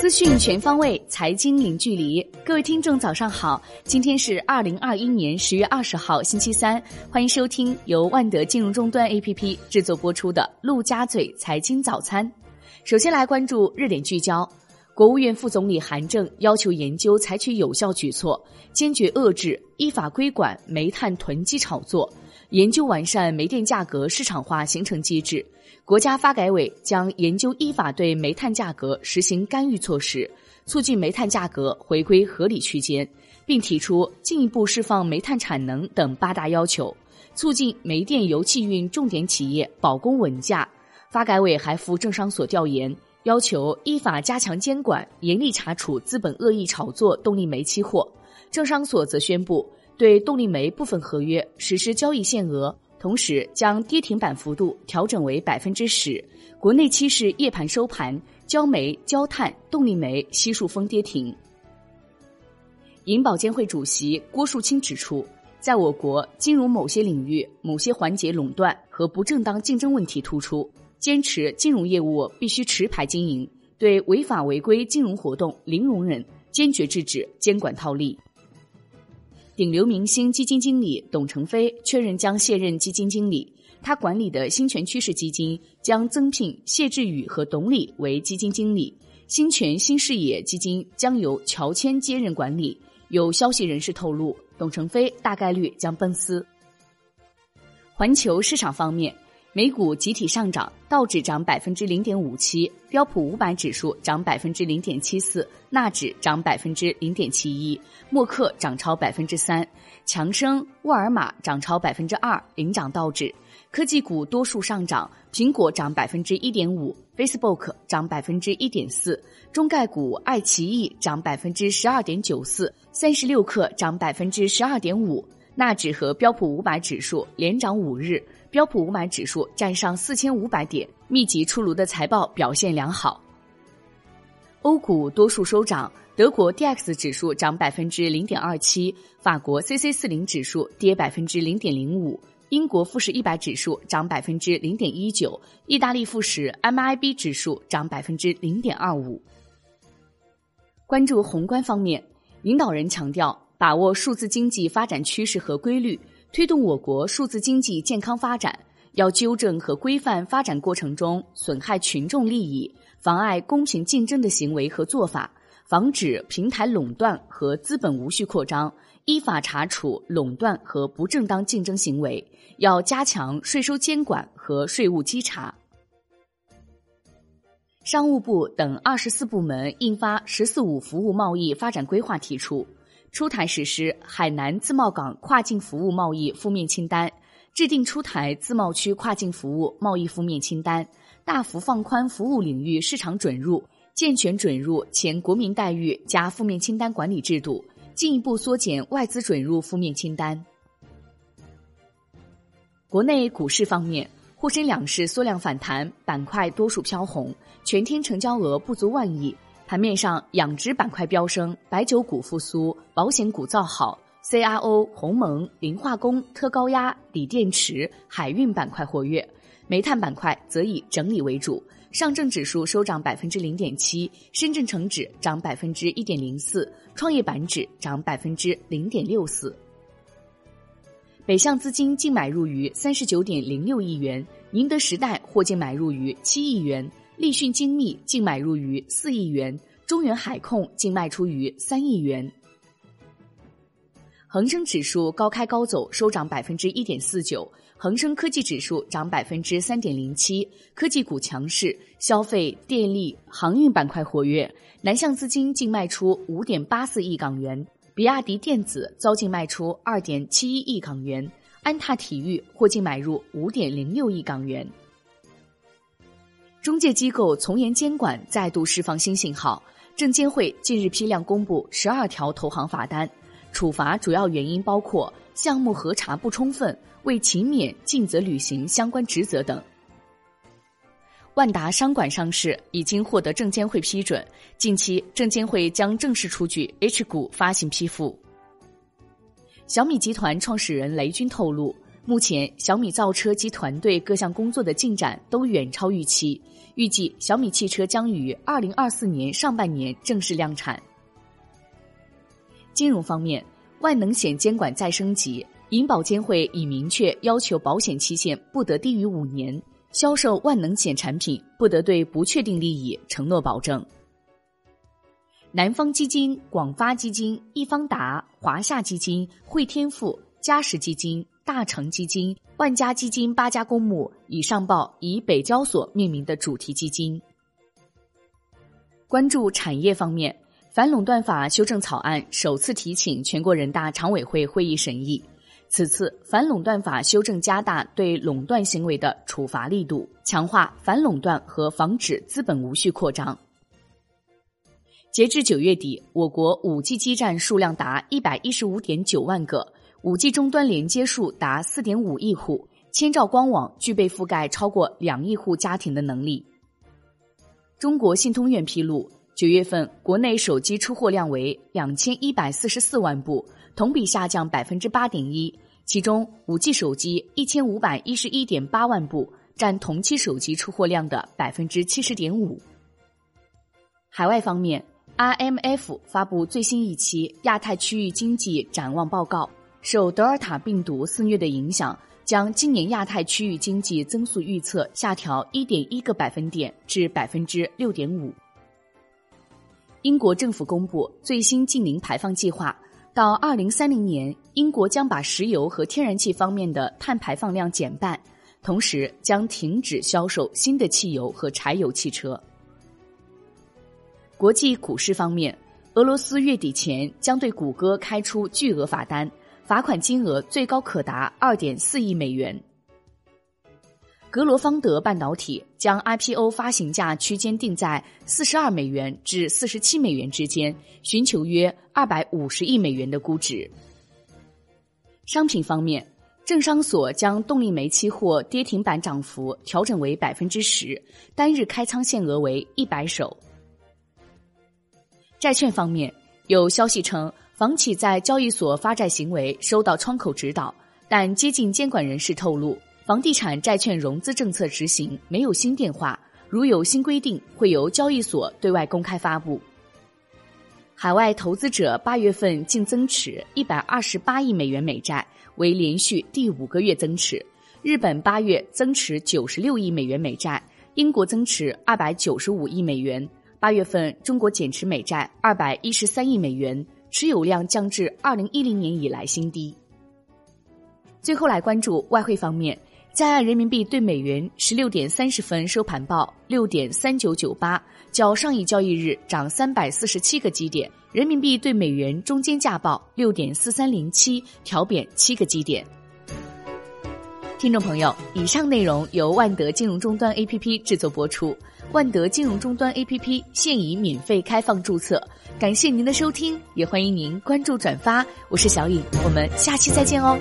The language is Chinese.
资讯全方位，财经零距离。各位听众，早上好！今天是二零二一年十月二十号，星期三。欢迎收听由万德金融终端 APP 制作播出的《陆家嘴财经早餐》。首先来关注热点聚焦。国务院副总理韩正要求研究采取有效举措，坚决遏制、依法规管煤炭囤积炒作，研究完善煤电价格市场化形成机制。国家发改委将研究依法对煤炭价格实行干预措施，促进煤炭价格回归合理区间，并提出进一步释放煤炭产能等八大要求，促进煤电油气运重点企业保供稳价。发改委还赴政商所调研，要求依法加强监管，严厉查处资本恶意炒作动力煤期货。政商所则宣布对动力煤部分合约实施交易限额。同时，将跌停板幅度调整为百分之十。国内期市夜盘收盘，焦煤、焦炭、动力煤悉数封跌停。银保监会主席郭树清指出，在我国金融某些领域、某些环节垄断和不正当竞争问题突出，坚持金融业务必须持牌经营，对违法违规金融活动零容忍，坚决制止监管套利。顶流明星基金经理董承飞确认将卸任基金经理，他管理的新泉趋势基金将增聘谢志宇和董理为基金经理，新泉新视野基金将由乔迁接任管理。有消息人士透露，董承飞大概率将奔私。环球市场方面。美股集体上涨，道指涨百分之零点五七，标普五百指数涨百分之零点七四，纳指涨百分之零点七一，默克涨超百分之三，强生、沃尔玛涨超百分之二，领涨道指。科技股多数上涨，苹果涨百分之一点五，Facebook 涨百分之一点四，中概股爱奇艺涨百分之十二点九四，三十六氪涨百分之十二点五，纳指和标普五百指数连涨五日。标普五百指数站上四千五百点，密集出炉的财报表现良好。欧股多数收涨，德国 D X 指数涨百分之零点二七，法国 C C 四零指数跌百分之零点零五，英国富时一百指数涨百分之零点一九，意大利富时 M I B 指数涨百分之零点二五。关注宏观方面，领导人强调，把握数字经济发展趋势和规律。推动我国数字经济健康发展，要纠正和规范发展过程中损害群众利益、妨碍公平竞争的行为和做法，防止平台垄断和资本无序扩张，依法查处垄断和不正当竞争行为。要加强税收监管和税务稽查。商务部等二十四部门印发《“十四五”服务贸易发展规划》，提出。出台实施海南自贸港跨境服务贸易负面清单，制定出台自贸区跨境服务贸易负面清单，大幅放宽服务领域市场准入，健全准入前国民待遇加负面清单管理制度，进一步缩减外资准入负面清单。国内股市方面，沪深两市缩量反弹，板块多数飘红，全天成交额不足万亿。盘面上，养殖板块飙升，白酒股复苏，保险股造好，CRO、鸿蒙、磷化工、特高压、锂电池、海运板块活跃，煤炭板块则以整理为主。上证指数收涨百分之零点七，深圳成指涨百分之一点零四，创业板指涨百分之零点六四。北向资金净买入于三十九点零六亿元，宁德时代获净买入于七亿元。立讯精密净买入于四亿元，中原海控净卖出于三亿元。恒生指数高开高走，收涨百分之一点四九。恒生科技指数涨百分之三点零七，科技股强势，消费、电力、航运板块活跃。南向资金净卖出五点八四亿港元，比亚迪电子遭净卖出二点七一亿港元，安踏体育获净买入五点零六亿港元。中介机构从严监管再度释放新信号。证监会近日批量公布十二条投行罚单，处罚主要原因包括项目核查不充分、未勤勉尽责履行相关职责等。万达商管上市已经获得证监会批准，近期证监会将正式出具 H 股发行批复。小米集团创始人雷军透露。目前，小米造车及团队各项工作的进展都远超预期，预计小米汽车将于二零二四年上半年正式量产。金融方面，万能险监管再升级，银保监会已明确要求保险期限不得低于五年，销售万能险产品不得对不确定利益承诺保证。南方基金、广发基金、易方达、华夏基金、汇添富、嘉实基金。大成基金、万家基金八家公募已上报以北交所命名的主题基金。关注产业方面，反垄断法修正草案首次提请全国人大常委会会议审议。此次反垄断法修正加大对垄断行为的处罚力度，强化反垄断和防止资本无序扩张。截至九月底，我国五 G 基站数量达一百一十五点九万个。五 G 终端连接数达四点五亿户，千兆光网具备覆盖超过两亿户家庭的能力。中国信通院披露，九月份国内手机出货量为两千一百四十四万部，同比下降百分之八点一。其中，五 G 手机一千五百一十一点八万部，占同期手机出货量的百分之七十点五。海外方面，IMF 发布最新一期亚太区域经济展望报告。受德尔塔病毒肆虐的影响，将今年亚太区域经济增速预测下调一点一个百分点至百分之六点五。英国政府公布最新净零排放计划，到二零三零年，英国将把石油和天然气方面的碳排放量减半，同时将停止销售新的汽油和柴油汽车。国际股市方面，俄罗斯月底前将对谷歌开出巨额罚单。罚款金额最高可达二点四亿美元。格罗方德半导体将 IPO 发行价区间定在四十二美元至四十七美元之间，寻求约二百五十亿美元的估值。商品方面，证商所将动力煤期货跌停板涨幅调整为百分之十，单日开仓限额为一百手。债券方面，有消息称。房企在交易所发债行为收到窗口指导，但接近监管人士透露，房地产债券融资政策执行没有新变化，如有新规定，会由交易所对外公开发布。海外投资者八月份净增持一百二十八亿美元美债，为连续第五个月增持。日本八月增持九十六亿美元美债，英国增持二百九十五亿美元。八月份中国减持美债二百一十三亿美元。持有量降至二零一零年以来新低。最后来关注外汇方面，在岸人民币对美元十六点三十分收盘报六点三九九八，较上一交易日涨三百四十七个基点。人民币对美元中间价报六点四三零七，调贬七个基点。听众朋友，以上内容由万德金融终端 APP 制作播出。万德金融终端 APP 现已免费开放注册。感谢您的收听，也欢迎您关注转发。我是小颖，我们下期再见哦。